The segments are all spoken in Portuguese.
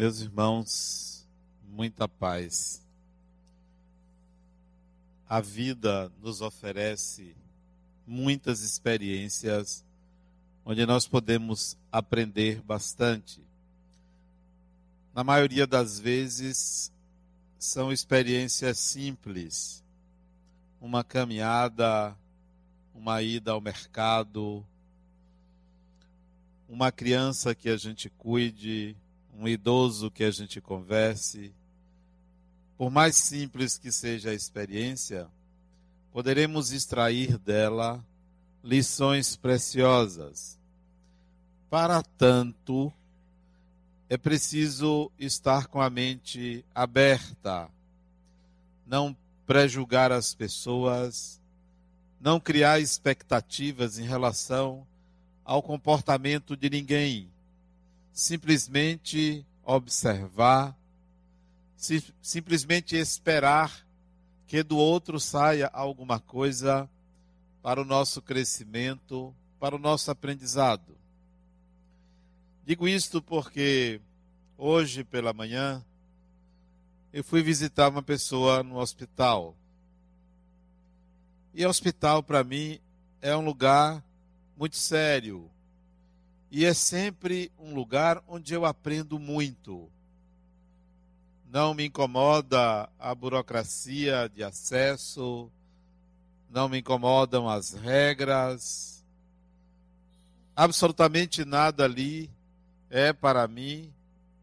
Meus irmãos, muita paz. A vida nos oferece muitas experiências onde nós podemos aprender bastante. Na maioria das vezes, são experiências simples. Uma caminhada, uma ida ao mercado, uma criança que a gente cuide, um idoso que a gente converse. Por mais simples que seja a experiência, poderemos extrair dela lições preciosas. Para tanto, é preciso estar com a mente aberta, não prejulgar as pessoas, não criar expectativas em relação ao comportamento de ninguém, simplesmente observar, simplesmente esperar que do outro saia alguma coisa para o nosso crescimento, para o nosso aprendizado. Digo isto porque hoje pela manhã eu fui visitar uma pessoa no hospital. E hospital para mim é um lugar muito sério. E é sempre um lugar onde eu aprendo muito. Não me incomoda a burocracia de acesso, não me incomodam as regras. Absolutamente nada ali é para mim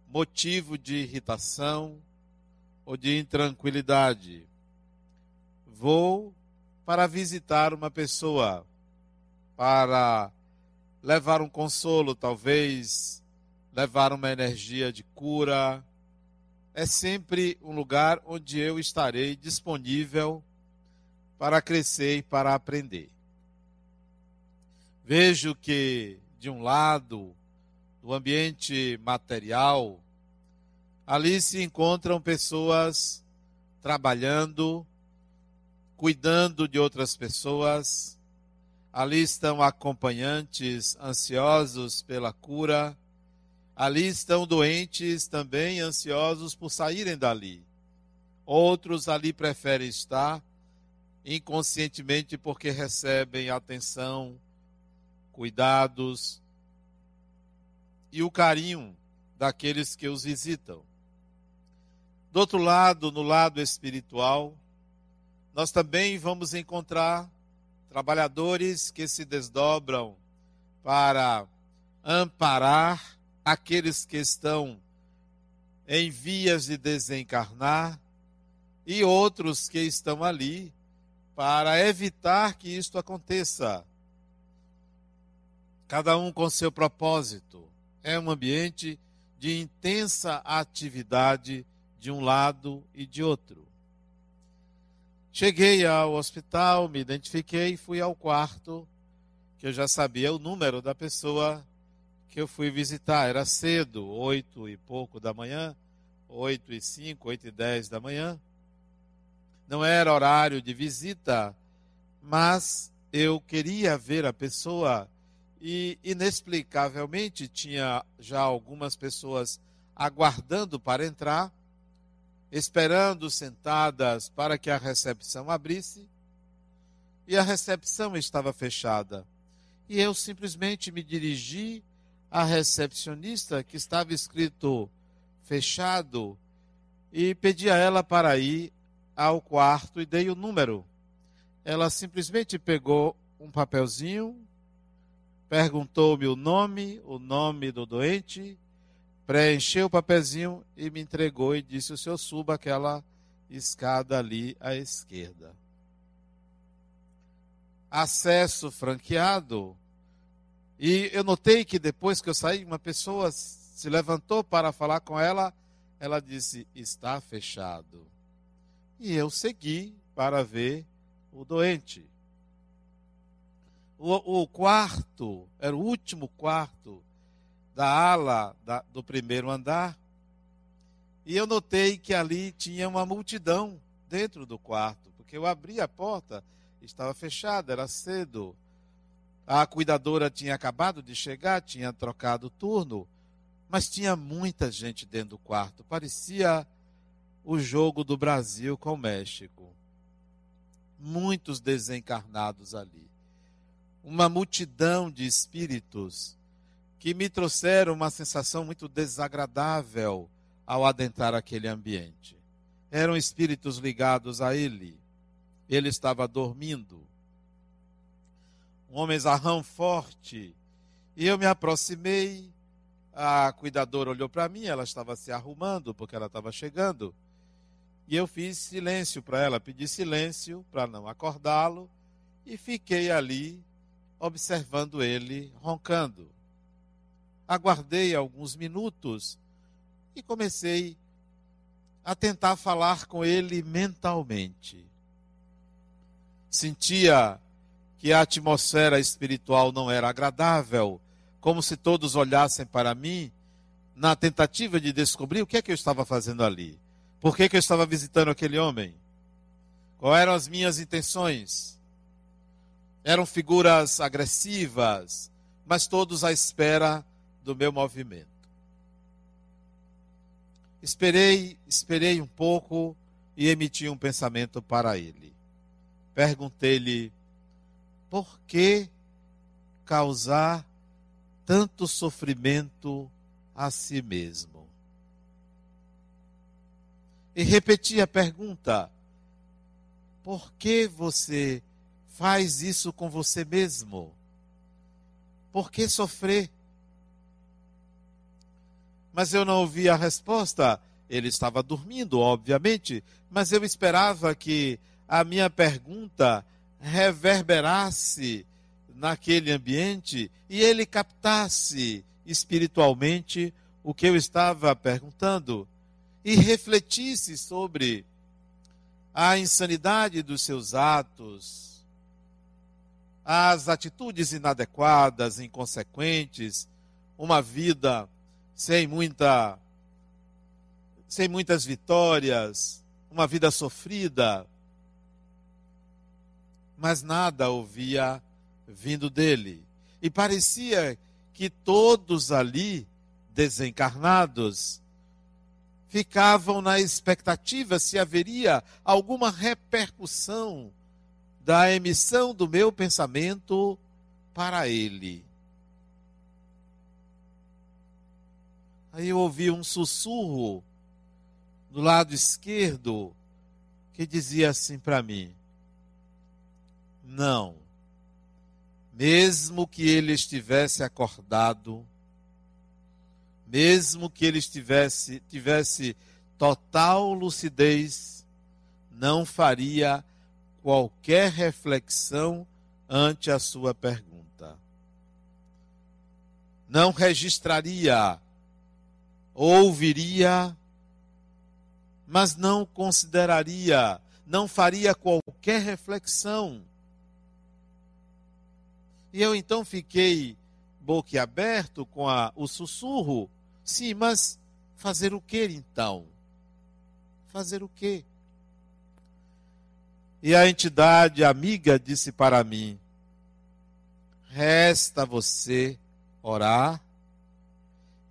motivo de irritação ou de intranquilidade. Vou para visitar uma pessoa, para levar um consolo, talvez levar uma energia de cura. É sempre um lugar onde eu estarei disponível para crescer e para aprender. Vejo que, de um lado, do ambiente material, ali se encontram pessoas trabalhando, cuidando de outras pessoas. Ali estão acompanhantes ansiosos pela cura. Ali estão doentes também ansiosos por saírem dali. Outros ali preferem estar inconscientemente porque recebem atenção, cuidados, e o carinho daqueles que os visitam. Do outro lado, no lado espiritual, nós também vamos encontrar trabalhadores que se desdobram para amparar aqueles que estão em vias de desencarnar e outros que estão ali para evitar que isto aconteça. Cada um com seu propósito é um ambiente de intensa atividade de um lado e de outro. Cheguei ao hospital, me identifiquei e fui ao quarto, que eu já sabia o número da pessoa que eu fui visitar. Era cedo, oito e pouco da manhã, oito e cinco, oito e dez da manhã. Não era horário de visita, mas eu queria ver a pessoa e inexplicavelmente tinha já algumas pessoas aguardando para entrar, esperando sentadas para que a recepção abrisse, e a recepção estava fechada. E eu simplesmente me dirigi à recepcionista que estava escrito fechado e pedi a ela para ir ao quarto e dei o número. Ela simplesmente pegou um papelzinho, perguntou-me o nome, o nome do doente, preencheu o papelzinho e me entregou e disse: O senhor suba aquela escada ali à esquerda. Acesso franqueado. E eu notei que depois que eu saí, uma pessoa se levantou para falar com ela. Ela disse: Está fechado. E eu segui para ver o doente. O, o quarto, era o último quarto da ala da, do primeiro andar. E eu notei que ali tinha uma multidão dentro do quarto, porque eu abri a porta, estava fechada, era cedo. A cuidadora tinha acabado de chegar, tinha trocado turno. Mas tinha muita gente dentro do quarto. Parecia o jogo do Brasil com o México. Muitos desencarnados ali. Uma multidão de espíritos que me trouxeram uma sensação muito desagradável ao adentrar aquele ambiente. Eram espíritos ligados a ele. Ele estava dormindo. Um homem zarrão forte. E eu me aproximei. A cuidadora olhou para mim, ela estava se arrumando porque ela estava chegando. E eu fiz silêncio para ela, pedi silêncio para não acordá-lo e fiquei ali observando ele roncando. Aguardei alguns minutos e comecei a tentar falar com ele mentalmente. Sentia que a atmosfera espiritual não era agradável, como se todos olhassem para mim na tentativa de descobrir o que é que eu estava fazendo ali. Por que, que eu estava visitando aquele homem? Quais eram as minhas intenções? Eram figuras agressivas, mas todos à espera do meu movimento. Esperei, esperei um pouco e emiti um pensamento para ele. Perguntei-lhe: por que causar tanto sofrimento a si mesmo? E repeti a pergunta: por que você faz isso com você mesmo? Por que sofrer? Mas eu não ouvi a resposta. Ele estava dormindo, obviamente, mas eu esperava que a minha pergunta reverberasse naquele ambiente e ele captasse espiritualmente o que eu estava perguntando e refletisse sobre a insanidade dos seus atos, as atitudes inadequadas, inconsequentes, uma vida sem muita sem muitas vitórias, uma vida sofrida, mas nada ouvia vindo dele. E parecia que todos ali, desencarnados, ficavam na expectativa se haveria alguma repercussão da emissão do meu pensamento para ele. Aí eu ouvi um sussurro do lado esquerdo que dizia assim para mim: Não, mesmo que ele estivesse acordado, mesmo que ele estivesse tivesse total lucidez, não faria qualquer reflexão ante a sua pergunta. Não registraria ouviria, mas não consideraria, não faria qualquer reflexão. E eu então fiquei boquiaberto com a, o sussurro. Sim, mas fazer o que então? Fazer o quê? E a entidade amiga disse para mim: Resta você orar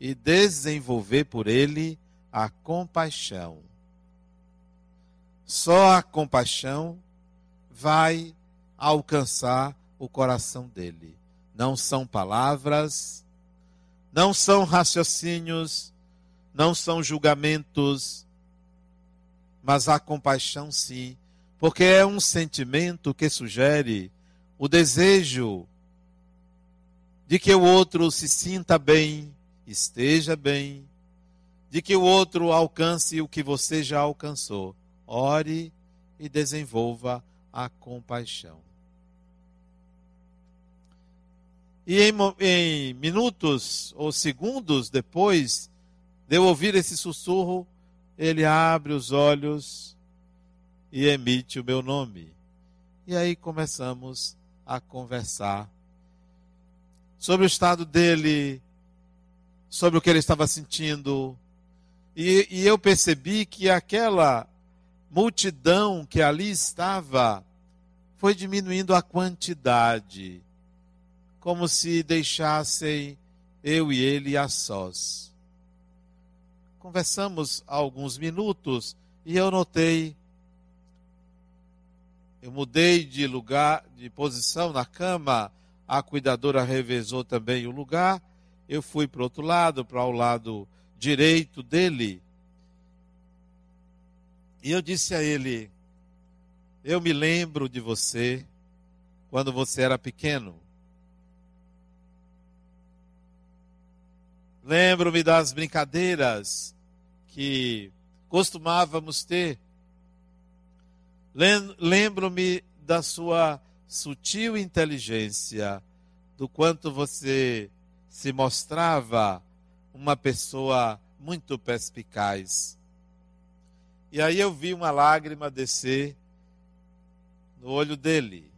e desenvolver por ele a compaixão. Só a compaixão vai alcançar o coração dele. Não são palavras, não são raciocínios, não são julgamentos, mas a compaixão sim, porque é um sentimento que sugere o desejo de que o outro se sinta bem, esteja bem, de que o outro alcance o que você já alcançou. Ore e desenvolva a compaixão. E em, em, minutos ou segundos depois de eu ouvir esse sussurro, ele abre os olhos e emite o meu nome. E aí começamos a conversar sobre o estado dele, sobre o que ele estava sentindo. E, e eu percebi que aquela multidão que ali estava foi diminuindo a quantidade, como se deixassem eu e ele a sós. conversamos alguns minutos e eu notei. Eu mudei de lugar, de posição na cama, a cuidadora revezou também o lugar. Eu fui para outro lado, para o lado direito dele. E eu disse a ele: Eu me lembro de você quando você era pequeno. Lembro-me das brincadeiras que costumávamos ter. Lembro-me da sua sutil inteligência, do quanto você se mostrava uma pessoa muito perspicaz. E aí eu vi uma lágrima descer no olho dele,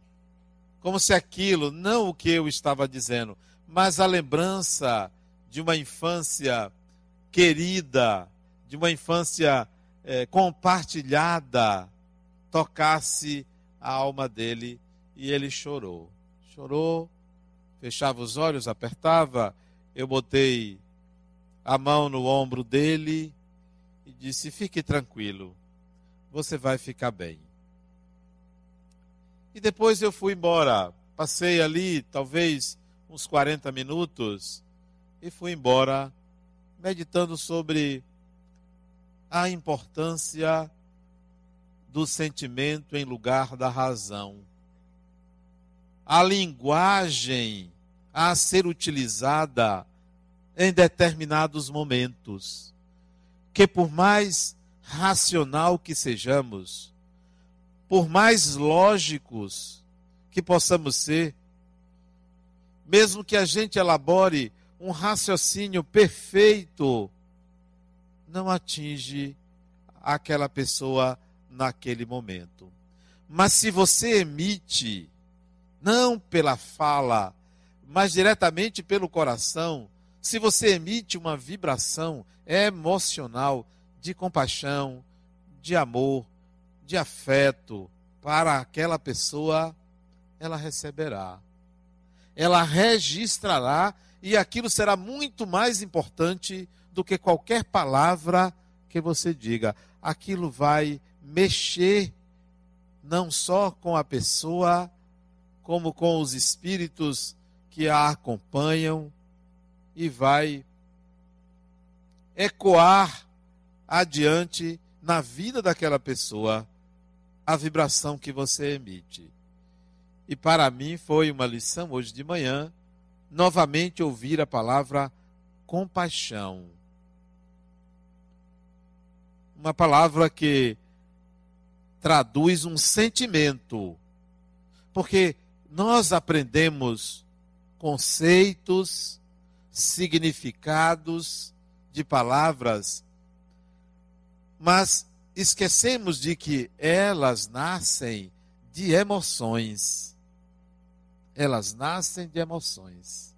como se aquilo, não o que eu estava dizendo, mas a lembrança de uma infância querida, de uma infância é, compartilhada, tocasse a alma dele e ele chorou. Chorou, fechava os olhos, apertava, eu botei a mão no ombro dele e disse: Fique tranquilo, você vai ficar bem. E depois eu fui embora. Passei ali, talvez, uns 40 minutos e fui embora meditando sobre a importância do sentimento em lugar da razão. A linguagem a ser utilizada em determinados momentos, que por mais racional que sejamos, por mais lógicos que possamos ser, mesmo que a gente elabore um raciocínio perfeito não atinge aquela pessoa naquele momento. Mas se você emite, não pela fala, mas diretamente pelo coração, se você emite uma vibração emocional de compaixão, de amor, de afeto para aquela pessoa, ela receberá. Ela registrará e aquilo será muito mais importante do que qualquer palavra que você diga. Aquilo vai mexer não só com a pessoa, como com os espíritos que a acompanham e vai ecoar adiante na vida daquela pessoa a vibração que você emite. E para mim foi uma lição hoje de manhã novamente ouvir a palavra compaixão. Uma palavra que traduz um sentimento. Porque nós aprendemos conceitos, significados de palavras, mas esquecemos de que elas nascem de emoções elas nascem de emoções.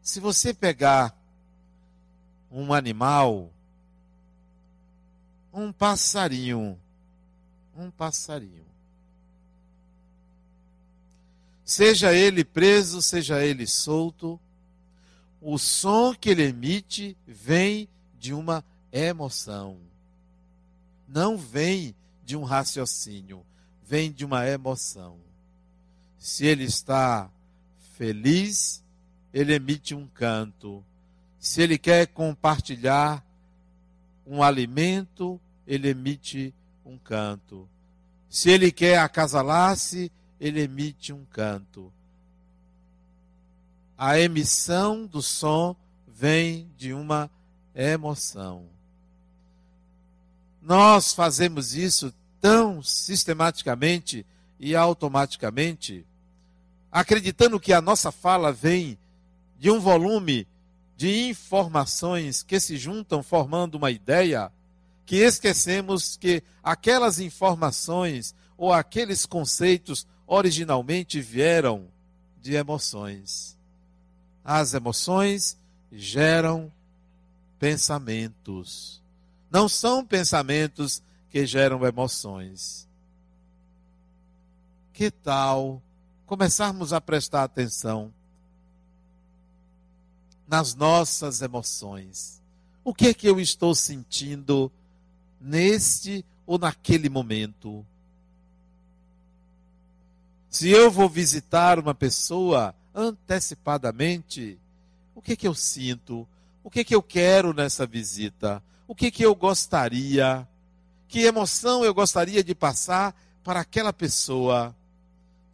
Se você pegar um animal, um passarinho, um passarinho, seja ele preso, seja ele solto, o som que ele emite vem de uma emoção. Não vem de um raciocínio, vem de uma emoção. Se ele está feliz, ele emite um canto. Se ele quer compartilhar um alimento, ele emite um canto. Se ele quer acasalar-se, ele emite um canto. A emissão do som vem de uma emoção. Nós fazemos isso tão sistematicamente e automaticamente acreditando que a nossa fala vem de um volume de informações que se juntam formando uma ideia, que esquecemos que aquelas informações ou aqueles conceitos originalmente vieram de emoções. As emoções geram pensamentos. Não são pensamentos que geram emoções. Que tal começarmos a prestar atenção nas nossas emoções. O que é que eu estou sentindo neste ou naquele momento? Se eu vou visitar uma pessoa antecipadamente, o que é que eu sinto? O que é que eu quero nessa visita? O que é que eu gostaria? Que emoção eu gostaria de passar para aquela pessoa?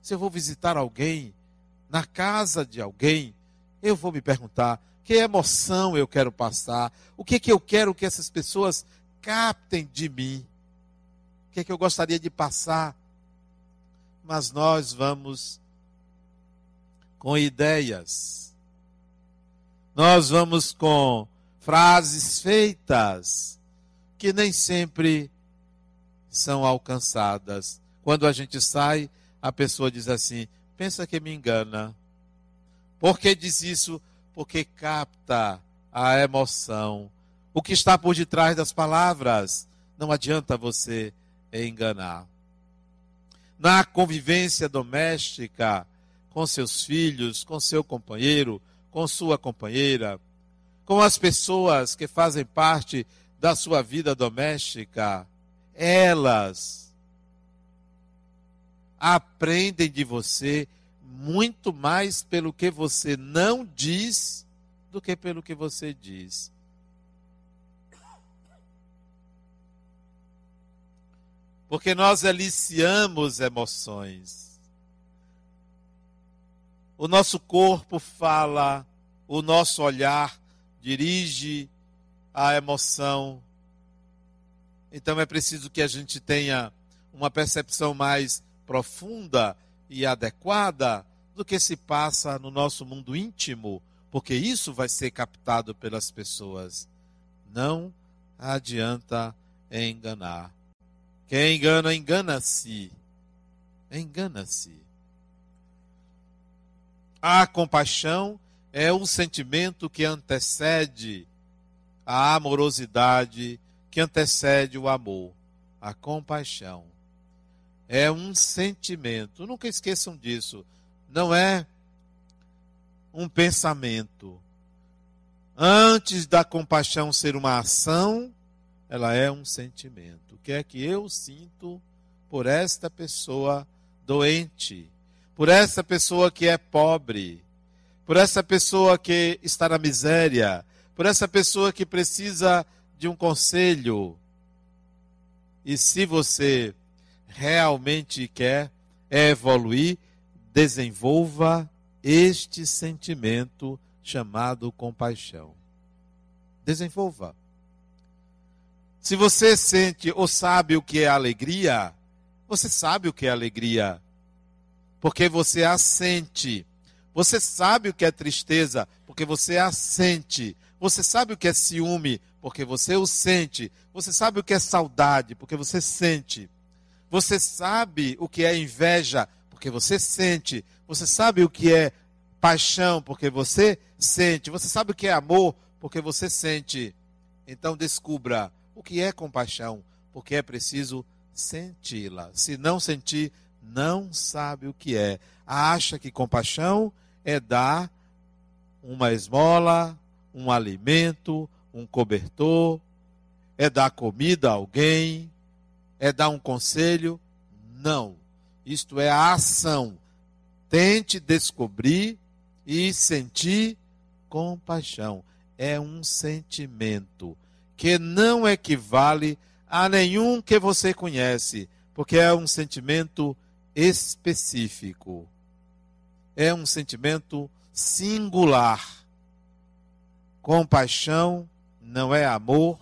Se eu vou visitar alguém, na casa de alguém, eu vou me perguntar: que emoção eu quero passar? O que que eu quero que essas pessoas captem de mim? O que que eu gostaria de passar? Mas nós vamos com ideias. Nós vamos com frases feitas que nem sempre são alcançadas. Quando a gente sai, a pessoa diz assim: pensa que me engana. Por que diz isso? Porque capta a emoção. O que está por detrás das palavras. Não adianta você enganar. Na convivência doméstica, com seus filhos, com seu companheiro, com sua companheira, com as pessoas que fazem parte da sua vida doméstica, elas aprendem de você muito mais pelo que você não diz do que pelo que você diz. Porque nós aliciamos emoções. O nosso corpo fala, o nosso olhar dirige a emoção. Então é preciso que a gente tenha uma percepção mais profunda e adequada do que se passa no nosso mundo íntimo, porque isso vai ser captado pelas pessoas. Não adianta enganar. Quem engana, engana-se. Engana-se. A compaixão é o sentimento que antecede a amorosidade, que antecede o amor, a compaixão é um sentimento. Nunca esqueçam disso. Não é um pensamento. Antes da compaixão ser uma ação, ela é um sentimento. Que é que eu sinto por esta pessoa doente, por essa pessoa que é pobre, por essa pessoa que está na miséria, por essa pessoa que precisa de um conselho. E se você realmente quer evoluir, desenvolva este sentimento chamado compaixão. Desenvolva. Se você sente ou sabe o que é alegria, você sabe o que é alegria, porque você a sente. Você sabe o que é tristeza, porque você a sente. Você sabe o que é ciúme, porque você o sente. Você sabe o que é saudade, porque você sente. Você sabe o que é inveja, porque você sente. Você sabe o que é paixão, porque você sente. Você sabe o que é amor, porque você sente. Então descubra o que é compaixão, porque é preciso senti-la. Se não sentir, não sabe o que é. Acha que compaixão é dar uma esmola, um alimento, um cobertor, é dar comida a alguém, é dar um conselho? Não. Isto é a ação. Tente descobrir e sentir compaixão. É um sentimento que não equivale a nenhum que você conhece, porque é um sentimento específico. É um sentimento singular. Compaixão não é amor,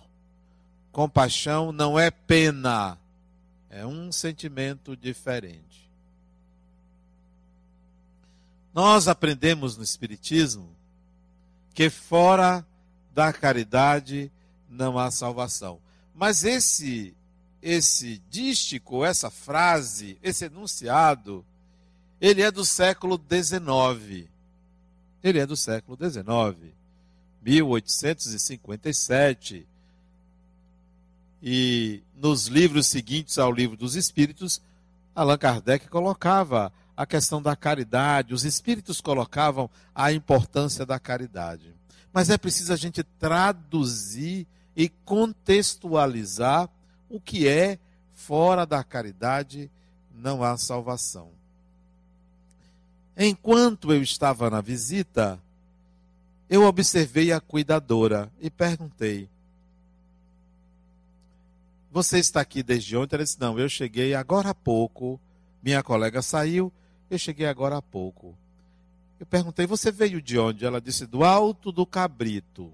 compaixão não é pena. É um sentimento diferente. Nós aprendemos no Espiritismo que fora da caridade não há salvação. Mas esse esse dístico, essa frase, esse enunciado, ele é do século XIX. Ele é do século XIX, 1857 e nos livros seguintes ao livro dos Espíritos, Allan Kardec colocava a questão da caridade, os espíritos colocavam a importância da caridade. Mas é preciso a gente traduzir e contextualizar o que é fora da caridade não há salvação. Enquanto eu estava na visita, eu observei a cuidadora e perguntei: Você está aqui desde ontem? Ela disse: Não, eu cheguei agora há pouco. Minha colega saiu, eu cheguei agora há pouco. Eu perguntei: Você veio de onde? Ela disse: Do Alto do Cabrito.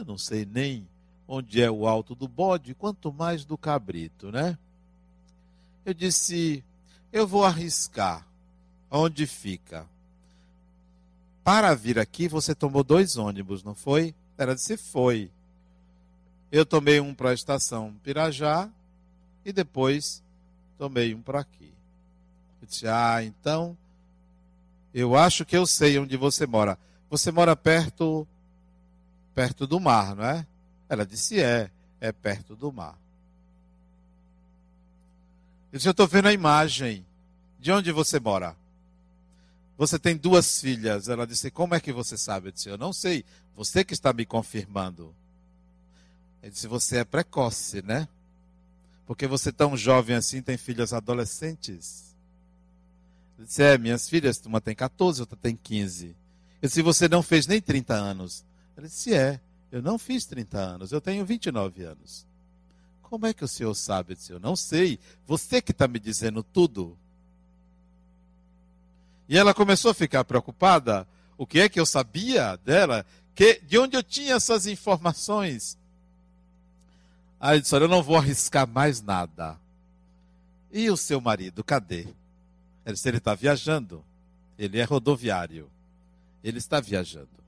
Eu não sei nem onde é o alto do bode, quanto mais do cabrito, né? Eu disse: Eu vou arriscar. Onde fica? Para vir aqui, você tomou dois ônibus, não foi? Ela disse: Foi. Eu tomei um para a estação Pirajá e depois tomei um para aqui. Eu disse: Ah, então eu acho que eu sei onde você mora. Você mora perto perto do mar, não é? Ela disse: É, é perto do mar. Eu disse: Eu estou vendo a imagem. De onde você mora? Você tem duas filhas. Ela disse: Como é que você sabe? Eu disse: Eu não sei. Você que está me confirmando. Ele disse: Você é precoce, né? Porque você tão jovem assim tem filhas adolescentes. Ele disse: É, minhas filhas, uma tem 14, outra tem 15. Eu disse: Você não fez nem 30 anos. Ele disse: É, eu não fiz 30 anos, eu tenho 29 anos. Como é que o senhor sabe? Eu disse: Eu não sei. Você que está me dizendo tudo. E ela começou a ficar preocupada. O que é que eu sabia dela? Que, de onde eu tinha essas informações? Aí eu disse: Olha, eu não vou arriscar mais nada. E o seu marido, cadê? Ele disse: Ele está viajando. Ele é rodoviário. Ele está viajando.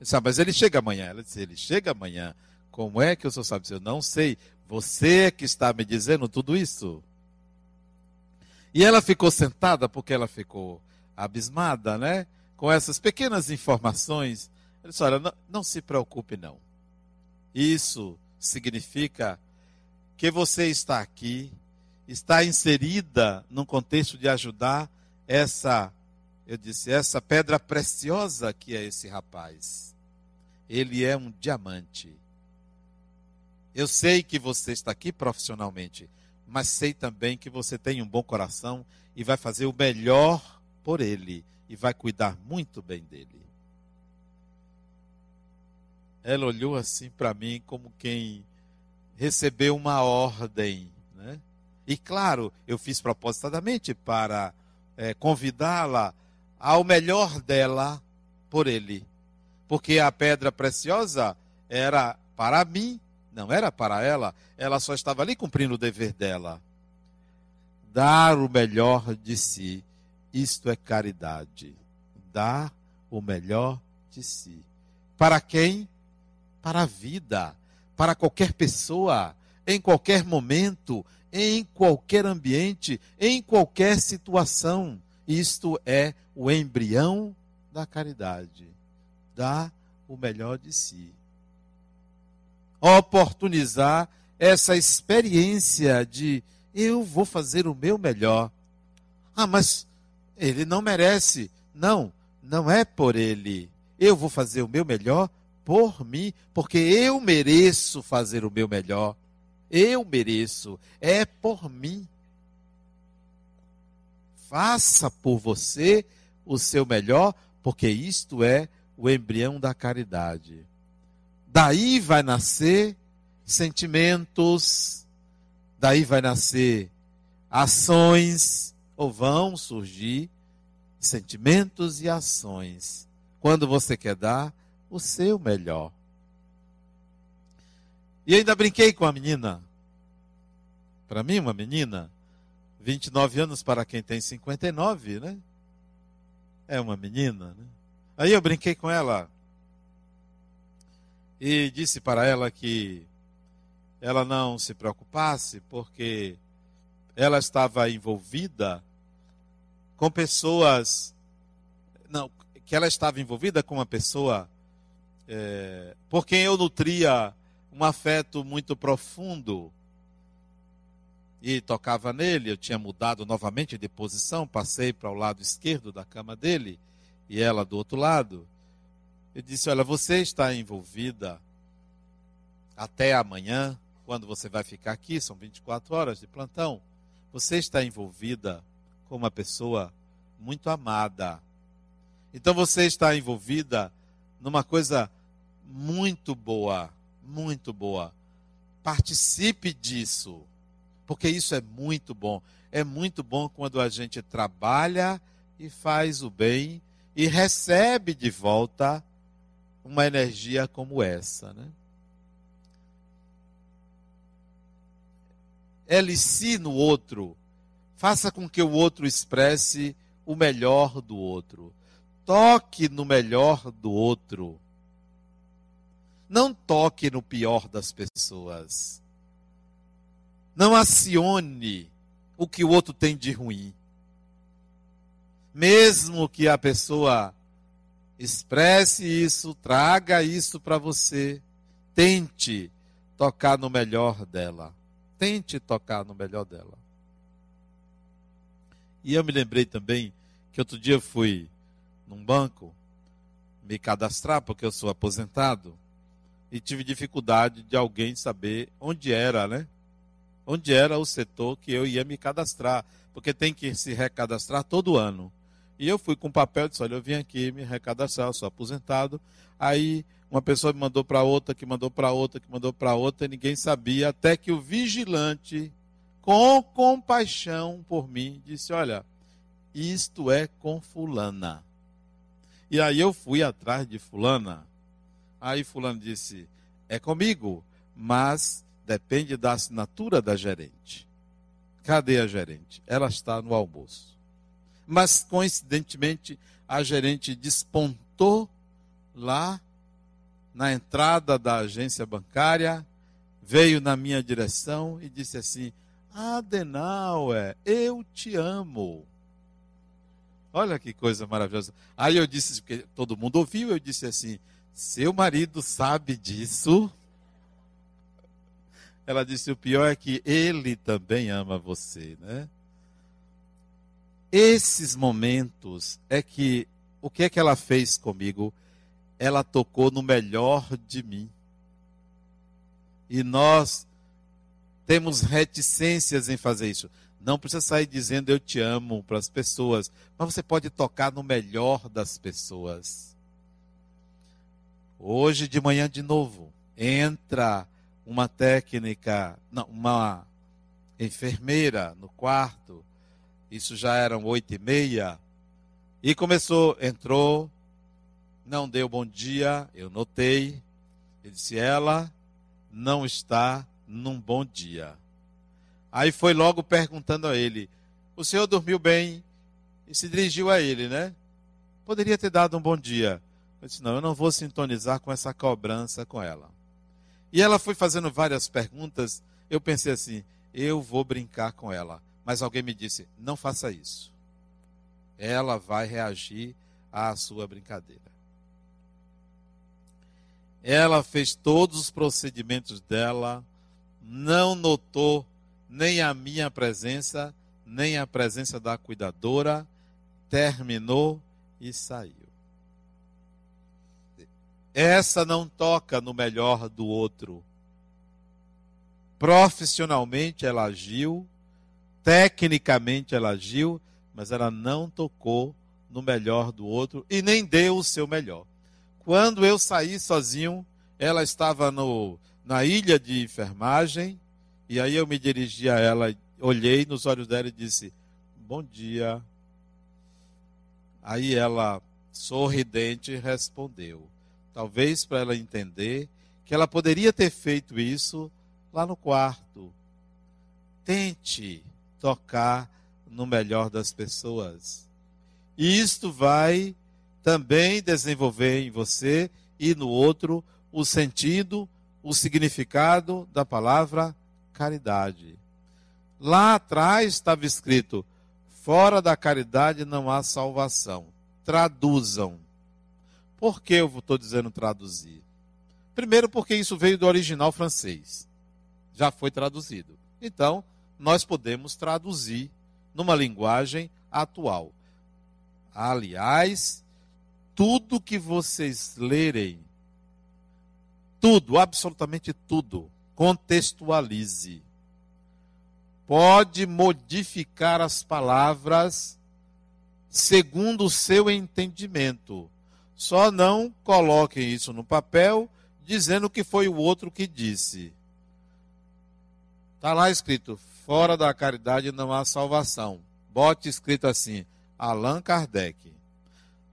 Disse, ah, mas ele chega amanhã. Ela disse: Ele chega amanhã. Como é que o senhor sabe? Eu não sei. Você que está me dizendo tudo isso? E ela ficou sentada porque ela ficou abismada, né? Com essas pequenas informações. Ela disse: Olha, não, não se preocupe, não. Isso significa que você está aqui, está inserida num contexto de ajudar essa, eu disse, essa pedra preciosa que é esse rapaz. Ele é um diamante. Eu sei que você está aqui profissionalmente, mas sei também que você tem um bom coração e vai fazer o melhor por ele e vai cuidar muito bem dele. Ela olhou assim para mim como quem recebeu uma ordem, né? E claro, eu fiz propositadamente para é, convidá-la ao melhor dela por ele, porque a pedra preciosa era para mim não era para ela, ela só estava ali cumprindo o dever dela. Dar o melhor de si, isto é caridade. Dar o melhor de si. Para quem? Para a vida, para qualquer pessoa, em qualquer momento, em qualquer ambiente, em qualquer situação. Isto é o embrião da caridade. Dar o melhor de si oportunizar essa experiência de eu vou fazer o meu melhor. Ah, mas ele não merece. Não, não é por ele. Eu vou fazer o meu melhor por mim, porque eu mereço fazer o meu melhor. Eu mereço. É por mim. Faça por você o seu melhor, porque isto é o embrião da caridade. Daí vai nascer sentimentos, daí vai nascer ações, ou vão surgir sentimentos e ações. Quando você quer dar o seu melhor. E ainda brinquei com a menina. Para mim, uma menina, 29 anos para quem tem 59, né? É uma menina, né? Aí eu brinquei com ela e disse para ela que ela não se preocupasse, porque ela estava envolvida com pessoas. Não, que ela estava envolvida com uma pessoa é, por quem eu nutria um afeto muito profundo e tocava nele. Eu tinha mudado novamente de posição, passei para o lado esquerdo da cama dele e ela do outro lado. Eu disse: Olha, você está envolvida até amanhã, quando você vai ficar aqui, são 24 horas de plantão. Você está envolvida com uma pessoa muito amada. Então você está envolvida numa coisa muito boa, muito boa. Participe disso, porque isso é muito bom. É muito bom quando a gente trabalha e faz o bem e recebe de volta uma energia como essa, né? Elicie no outro. Faça com que o outro expresse o melhor do outro. Toque no melhor do outro. Não toque no pior das pessoas. Não acione o que o outro tem de ruim. Mesmo que a pessoa expresse isso, traga isso para você, tente tocar no melhor dela. Tente tocar no melhor dela. E eu me lembrei também que outro dia eu fui num banco me cadastrar, porque eu sou aposentado, e tive dificuldade de alguém saber onde era, né? Onde era o setor que eu ia me cadastrar, porque tem que se recadastrar todo ano. E eu fui com o papel e disse: Olha, eu vim aqui me recadastrar, eu sou aposentado. Aí uma pessoa me mandou para outra, que mandou para outra, que mandou para outra, e ninguém sabia, até que o vigilante, com compaixão por mim, disse: Olha, isto é com Fulana. E aí eu fui atrás de Fulana. Aí Fulano disse: É comigo, mas depende da assinatura da gerente. Cadê a gerente? Ela está no almoço mas coincidentemente a gerente despontou lá na entrada da agência bancária, veio na minha direção e disse assim: Adenauer, eu te amo. Olha que coisa maravilhosa. Aí eu disse, porque todo mundo ouviu, eu disse assim: seu marido sabe disso? Ela disse: o pior é que ele também ama você, né? esses momentos é que o que é que ela fez comigo? Ela tocou no melhor de mim. E nós temos reticências em fazer isso. Não precisa sair dizendo eu te amo para as pessoas, mas você pode tocar no melhor das pessoas. Hoje de manhã de novo, entra uma técnica, não, uma enfermeira no quarto isso já eram oito e meia. E começou, entrou, não deu bom dia, eu notei. Ele disse: ela não está num bom dia. Aí foi logo perguntando a ele: o senhor dormiu bem? E se dirigiu a ele, né? Poderia ter dado um bom dia. Eu disse: não, eu não vou sintonizar com essa cobrança com ela. E ela foi fazendo várias perguntas. Eu pensei assim: eu vou brincar com ela. Mas alguém me disse: não faça isso. Ela vai reagir à sua brincadeira. Ela fez todos os procedimentos dela, não notou nem a minha presença, nem a presença da cuidadora, terminou e saiu. Essa não toca no melhor do outro. Profissionalmente ela agiu, Tecnicamente ela agiu, mas ela não tocou no melhor do outro e nem deu o seu melhor. Quando eu saí sozinho, ela estava no, na ilha de enfermagem, e aí eu me dirigi a ela, olhei nos olhos dela e disse: Bom dia. Aí ela, sorridente, respondeu. Talvez para ela entender que ela poderia ter feito isso lá no quarto. Tente tocar no melhor das pessoas. E isto vai também desenvolver em você e no outro o sentido, o significado da palavra caridade. Lá atrás estava escrito: fora da caridade não há salvação. Traduzam. Por que eu estou dizendo traduzir? Primeiro, porque isso veio do original francês. Já foi traduzido. Então, nós podemos traduzir numa linguagem atual. Aliás, tudo que vocês lerem, tudo, absolutamente tudo, contextualize. Pode modificar as palavras segundo o seu entendimento. Só não coloquem isso no papel dizendo que foi o outro que disse. Está lá escrito: fora da caridade não há salvação. Bote escrito assim: Allan Kardec.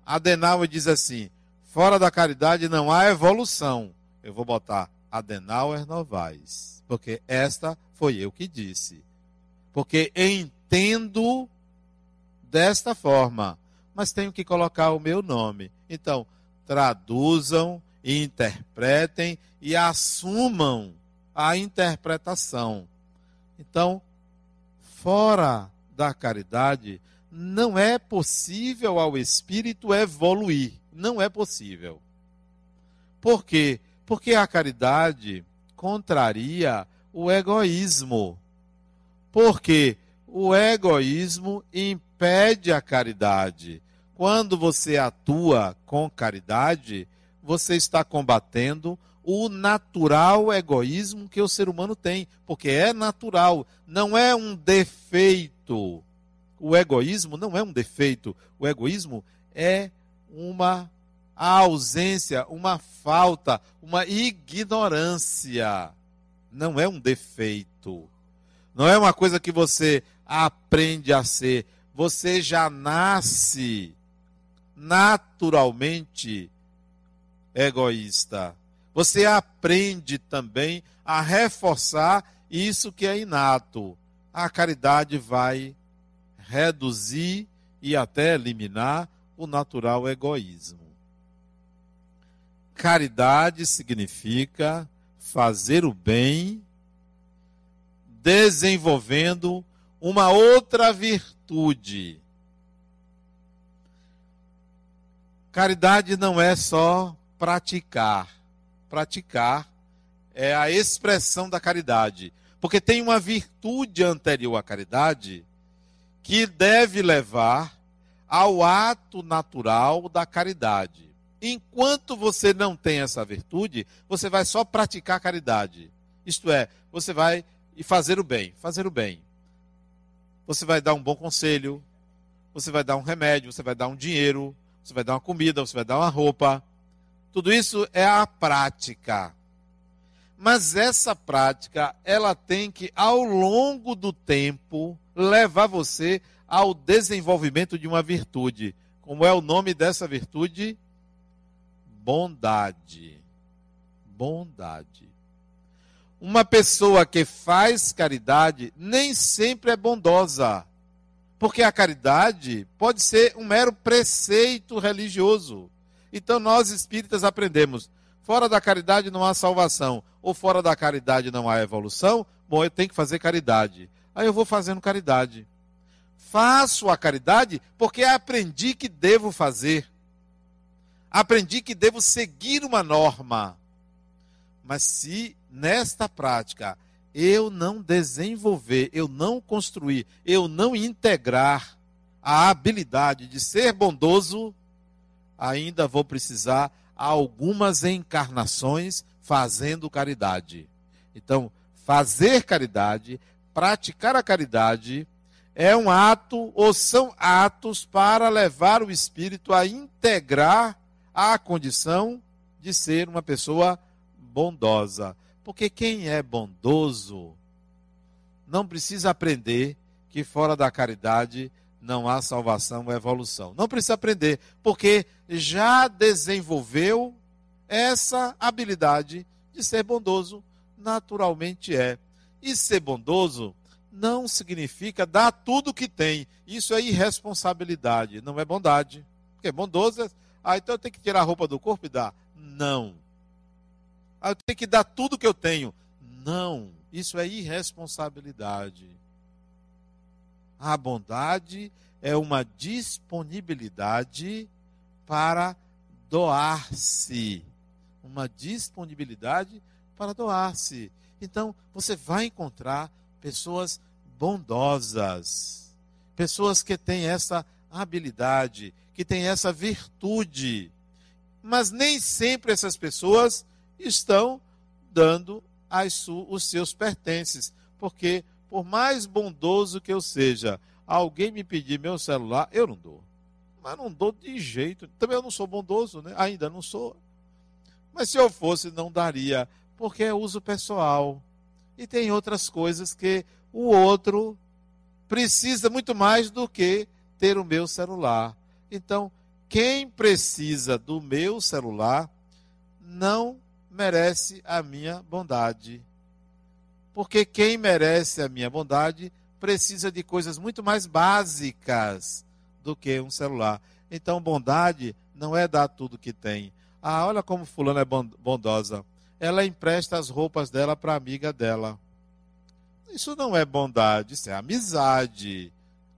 Adenauer diz assim: fora da caridade não há evolução. Eu vou botar Adenauer Novaes, porque esta foi eu que disse. Porque entendo desta forma, mas tenho que colocar o meu nome. Então, traduzam, interpretem e assumam a interpretação. Então, fora da caridade, não é possível ao espírito evoluir. Não é possível. Por quê? Porque a caridade contraria o egoísmo. Porque o egoísmo impede a caridade. Quando você atua com caridade, você está combatendo o natural egoísmo que o ser humano tem, porque é natural, não é um defeito. O egoísmo não é um defeito, o egoísmo é uma ausência, uma falta, uma ignorância. Não é um defeito. Não é uma coisa que você aprende a ser. Você já nasce naturalmente egoísta. Você aprende também a reforçar isso que é inato. A caridade vai reduzir e até eliminar o natural egoísmo. Caridade significa fazer o bem, desenvolvendo uma outra virtude. Caridade não é só praticar. Praticar é a expressão da caridade. Porque tem uma virtude anterior à caridade que deve levar ao ato natural da caridade. Enquanto você não tem essa virtude, você vai só praticar caridade. Isto é, você vai fazer o bem, fazer o bem você vai dar um bom conselho, você vai dar um remédio, você vai dar um dinheiro, você vai dar uma comida, você vai dar uma roupa. Tudo isso é a prática. Mas essa prática, ela tem que, ao longo do tempo, levar você ao desenvolvimento de uma virtude. Como é o nome dessa virtude? Bondade. Bondade. Uma pessoa que faz caridade nem sempre é bondosa. Porque a caridade pode ser um mero preceito religioso. Então nós espíritas aprendemos: fora da caridade não há salvação, ou fora da caridade não há evolução. Bom, eu tenho que fazer caridade. Aí eu vou fazendo caridade. Faço a caridade porque aprendi que devo fazer. Aprendi que devo seguir uma norma. Mas se nesta prática eu não desenvolver, eu não construir, eu não integrar a habilidade de ser bondoso, ainda vou precisar algumas encarnações fazendo caridade. Então, fazer caridade, praticar a caridade, é um ato ou são atos para levar o espírito a integrar a condição de ser uma pessoa bondosa. Porque quem é bondoso não precisa aprender que fora da caridade não há salvação ou evolução. Não precisa aprender, porque já desenvolveu essa habilidade de ser bondoso, naturalmente é. E ser bondoso não significa dar tudo que tem. Isso é irresponsabilidade, não é bondade. Porque bondoso é, ah, então eu tenho que tirar a roupa do corpo e dar. Não. Ah, eu tenho que dar tudo que eu tenho. Não, isso é irresponsabilidade. A bondade é uma disponibilidade para doar-se. Uma disponibilidade para doar-se. Então, você vai encontrar pessoas bondosas, pessoas que têm essa habilidade, que tem essa virtude. Mas nem sempre essas pessoas estão dando as, os seus pertences, porque por mais bondoso que eu seja, alguém me pedir meu celular, eu não dou. Mas não dou de jeito. Também eu não sou bondoso, né? Ainda não sou. Mas se eu fosse, não daria, porque é uso pessoal. E tem outras coisas que o outro precisa muito mais do que ter o meu celular. Então, quem precisa do meu celular não merece a minha bondade. Porque quem merece a minha bondade precisa de coisas muito mais básicas do que um celular. Então, bondade não é dar tudo que tem. Ah, olha como fulano é bondosa. Ela empresta as roupas dela para a amiga dela. Isso não é bondade, isso é amizade.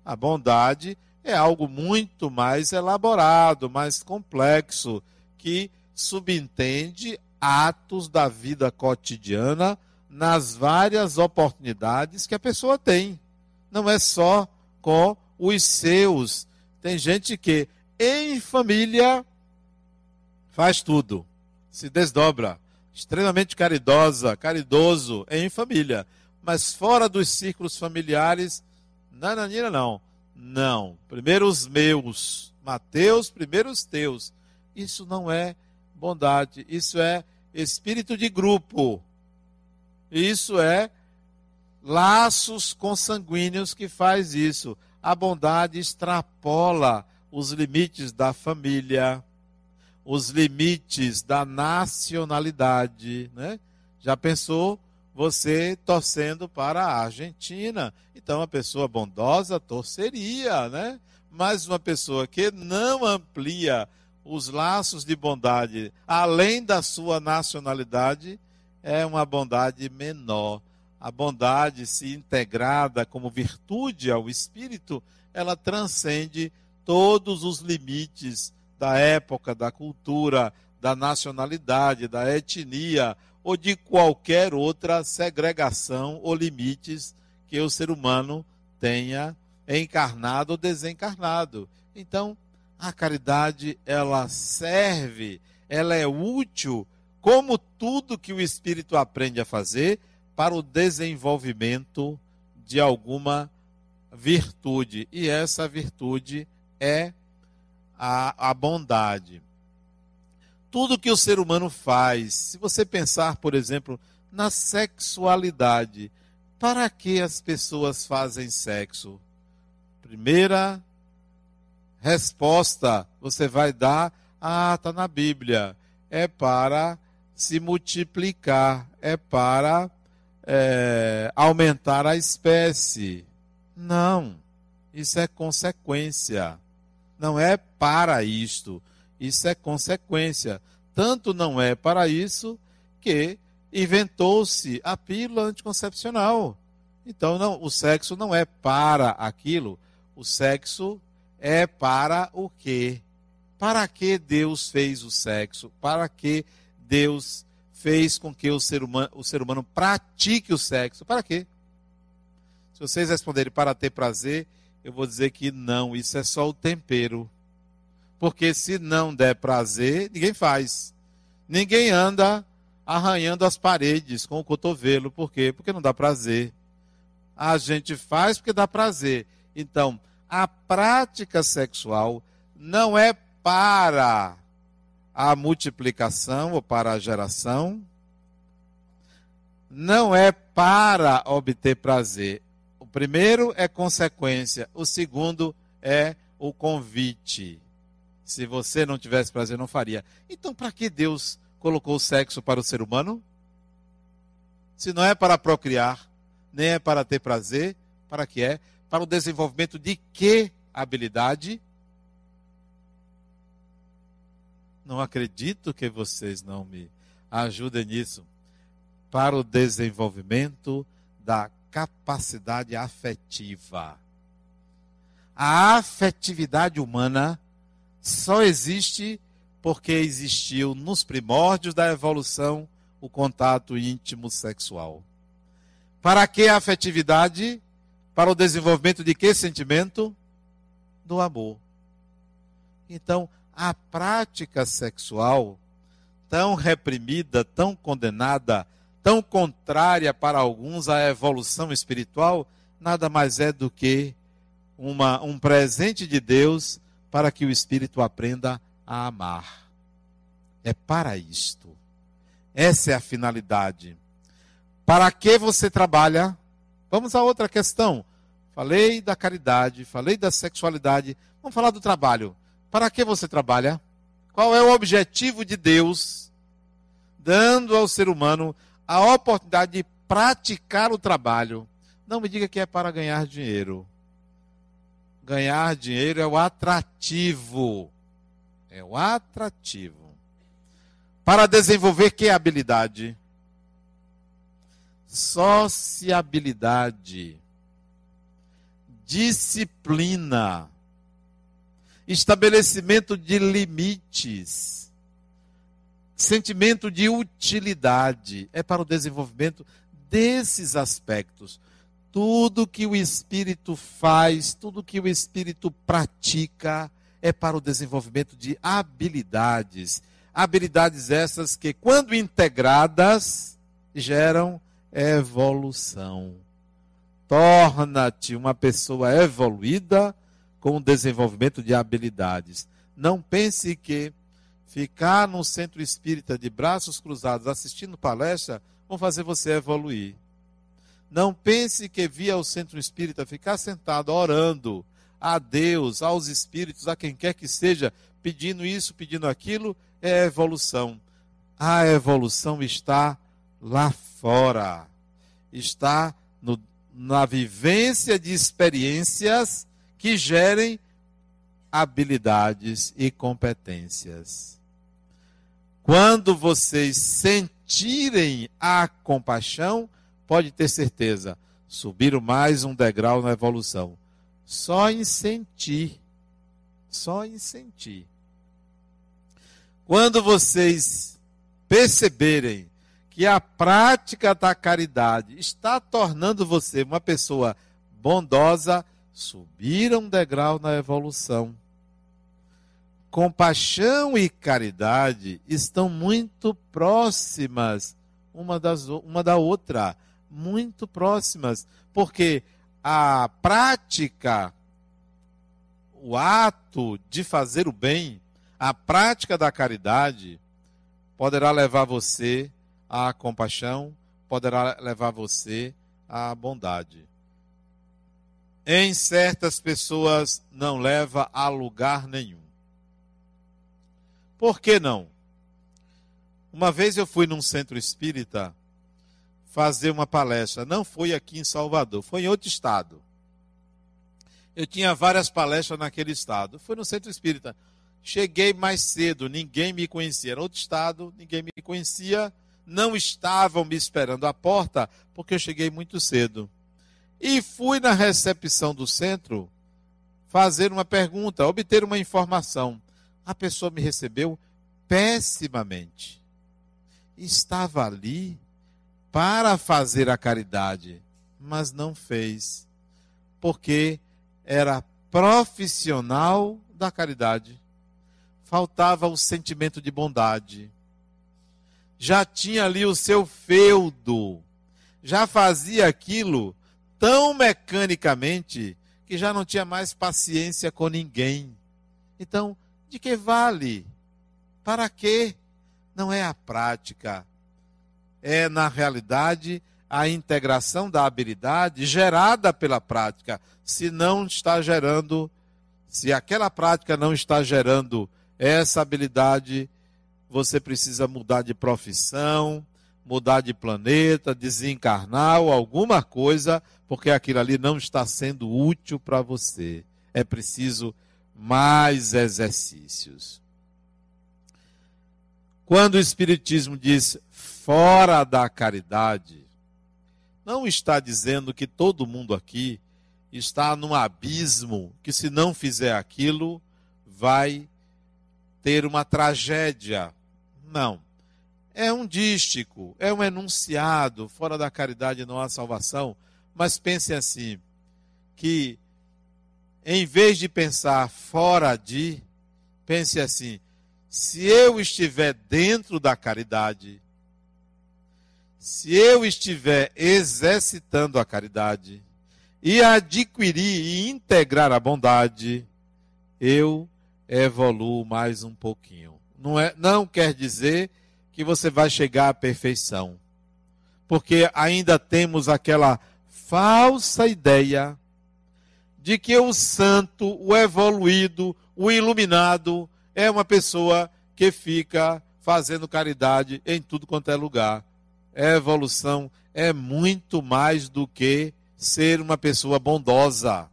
A bondade é algo muito mais elaborado, mais complexo, que subentende atos da vida cotidiana nas várias oportunidades que a pessoa tem. Não é só com os seus. Tem gente que em família faz tudo, se desdobra, extremamente caridosa, caridoso em família, mas fora dos círculos familiares, nananina não. Não. Primeiro os meus, Mateus, primeiro os teus. Isso não é bondade, isso é espírito de grupo. Isso é laços consanguíneos que faz isso. A bondade extrapola os limites da família, os limites da nacionalidade, né? Já pensou você torcendo para a Argentina? Então, uma pessoa bondosa torceria, né? Mas uma pessoa que não amplia os laços de bondade além da sua nacionalidade, é uma bondade menor. A bondade, se integrada como virtude ao espírito, ela transcende todos os limites da época, da cultura, da nacionalidade, da etnia ou de qualquer outra segregação ou limites que o ser humano tenha encarnado ou desencarnado. Então, a caridade ela serve, ela é útil como tudo que o espírito aprende a fazer para o desenvolvimento de alguma virtude. E essa virtude é a, a bondade. Tudo que o ser humano faz, se você pensar, por exemplo, na sexualidade, para que as pessoas fazem sexo? Primeira resposta você vai dar, ah, está na Bíblia. É para se multiplicar, é para é, aumentar a espécie. Não, isso é consequência. Não é para isto, isso é consequência. Tanto não é para isso que inventou-se a pílula anticoncepcional. Então, não, o sexo não é para aquilo, o sexo é para o quê? Para que Deus fez o sexo? Para que Deus fez com que o ser humano, o ser humano pratique o sexo. Para quê? Se vocês responderem para ter prazer, eu vou dizer que não, isso é só o tempero. Porque se não der prazer, ninguém faz. Ninguém anda arranhando as paredes com o cotovelo. Por quê? Porque não dá prazer. A gente faz porque dá prazer. Então, a prática sexual não é para a multiplicação ou para a geração, não é para obter prazer. O primeiro é consequência, o segundo é o convite. Se você não tivesse prazer, não faria. Então, para que Deus colocou o sexo para o ser humano? Se não é para procriar, nem é para ter prazer, para que é? Para o desenvolvimento de que habilidade? Não acredito que vocês não me ajudem nisso. Para o desenvolvimento da capacidade afetiva. A afetividade humana só existe porque existiu nos primórdios da evolução o contato íntimo sexual. Para que a afetividade? Para o desenvolvimento de que sentimento? do amor. Então, a prática sexual, tão reprimida, tão condenada, tão contrária para alguns à evolução espiritual, nada mais é do que uma, um presente de Deus para que o espírito aprenda a amar. É para isto. Essa é a finalidade. Para que você trabalha? Vamos a outra questão. Falei da caridade, falei da sexualidade. Vamos falar do trabalho. Para que você trabalha? Qual é o objetivo de Deus dando ao ser humano a oportunidade de praticar o trabalho? Não me diga que é para ganhar dinheiro. Ganhar dinheiro é o atrativo. É o atrativo. Para desenvolver que habilidade? Sociabilidade. Disciplina. Estabelecimento de limites. Sentimento de utilidade. É para o desenvolvimento desses aspectos. Tudo que o espírito faz, tudo que o espírito pratica, é para o desenvolvimento de habilidades. Habilidades essas que, quando integradas, geram evolução. Torna-te uma pessoa evoluída com o desenvolvimento de habilidades. Não pense que ficar no centro espírita de braços cruzados assistindo palestra vão fazer você evoluir. Não pense que via o centro espírita ficar sentado orando a Deus, aos espíritos, a quem quer que seja, pedindo isso, pedindo aquilo, é evolução. A evolução está lá fora. Está no, na vivência de experiências que gerem habilidades e competências. Quando vocês sentirem a compaixão, pode ter certeza, subiram mais um degrau na evolução. Só em sentir. Só em sentir. Quando vocês perceberem que a prática da caridade está tornando você uma pessoa bondosa, subiram um degrau na evolução. Compaixão e caridade estão muito próximas uma, das, uma da outra. Muito próximas, porque a prática, o ato de fazer o bem, a prática da caridade, poderá levar você à compaixão, poderá levar você à bondade. Em certas pessoas não leva a lugar nenhum. Por que não? Uma vez eu fui num centro espírita fazer uma palestra. Não foi aqui em Salvador, foi em outro estado. Eu tinha várias palestras naquele estado. Foi no centro espírita. Cheguei mais cedo, ninguém me conhecia. Era outro estado, ninguém me conhecia. Não estavam me esperando à porta, porque eu cheguei muito cedo. E fui na recepção do centro fazer uma pergunta, obter uma informação. A pessoa me recebeu pessimamente. Estava ali para fazer a caridade, mas não fez, porque era profissional da caridade. Faltava o sentimento de bondade. Já tinha ali o seu feudo. Já fazia aquilo tão mecanicamente que já não tinha mais paciência com ninguém. Então, de que vale? Para quê? Não é a prática, é, na realidade, a integração da habilidade gerada pela prática. Se não está gerando, se aquela prática não está gerando essa habilidade, você precisa mudar de profissão, mudar de planeta, desencarnar ou alguma coisa, porque aquilo ali não está sendo útil para você. É preciso mais exercícios. Quando o Espiritismo diz fora da caridade, não está dizendo que todo mundo aqui está num abismo que, se não fizer aquilo, vai ter uma tragédia. Não. É um dístico, é um enunciado, fora da caridade não há salvação. Mas pense assim: que em vez de pensar fora de, pense assim: se eu estiver dentro da caridade, se eu estiver exercitando a caridade e adquirir e integrar a bondade, eu evoluo mais um pouquinho. Não, é, não quer dizer que você vai chegar à perfeição. Porque ainda temos aquela falsa ideia de que o santo, o evoluído, o iluminado é uma pessoa que fica fazendo caridade em tudo quanto é lugar. A evolução é muito mais do que ser uma pessoa bondosa.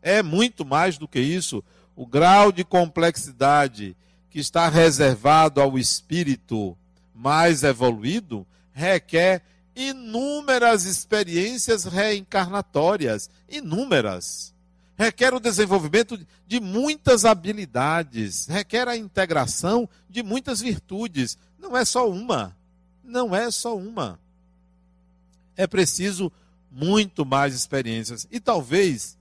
É muito mais do que isso. O grau de complexidade que está reservado ao espírito mais evoluído requer inúmeras experiências reencarnatórias, inúmeras. Requer o desenvolvimento de muitas habilidades, requer a integração de muitas virtudes. Não é só uma, não é só uma. É preciso muito mais experiências. E talvez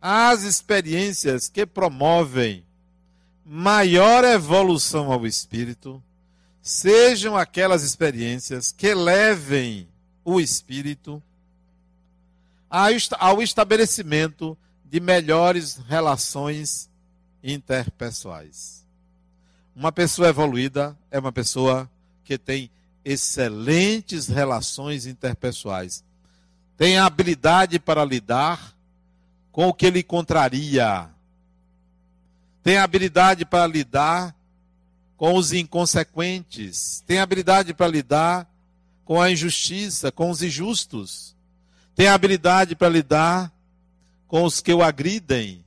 as experiências que promovem maior evolução ao espírito sejam aquelas experiências que levem o espírito ao estabelecimento de melhores relações interpessoais. Uma pessoa evoluída é uma pessoa que tem excelentes relações interpessoais. Tem a habilidade para lidar com o que lhe contraria, tem habilidade para lidar com os inconsequentes, tem habilidade para lidar com a injustiça, com os injustos, tem habilidade para lidar com os que o agridem.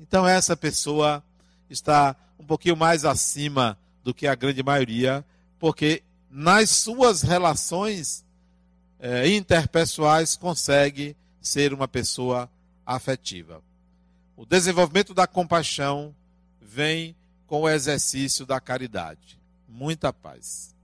Então essa pessoa está um pouquinho mais acima do que a grande maioria, porque nas suas relações é, interpessoais consegue ser uma pessoa afetiva. O desenvolvimento da compaixão vem com o exercício da caridade. Muita paz.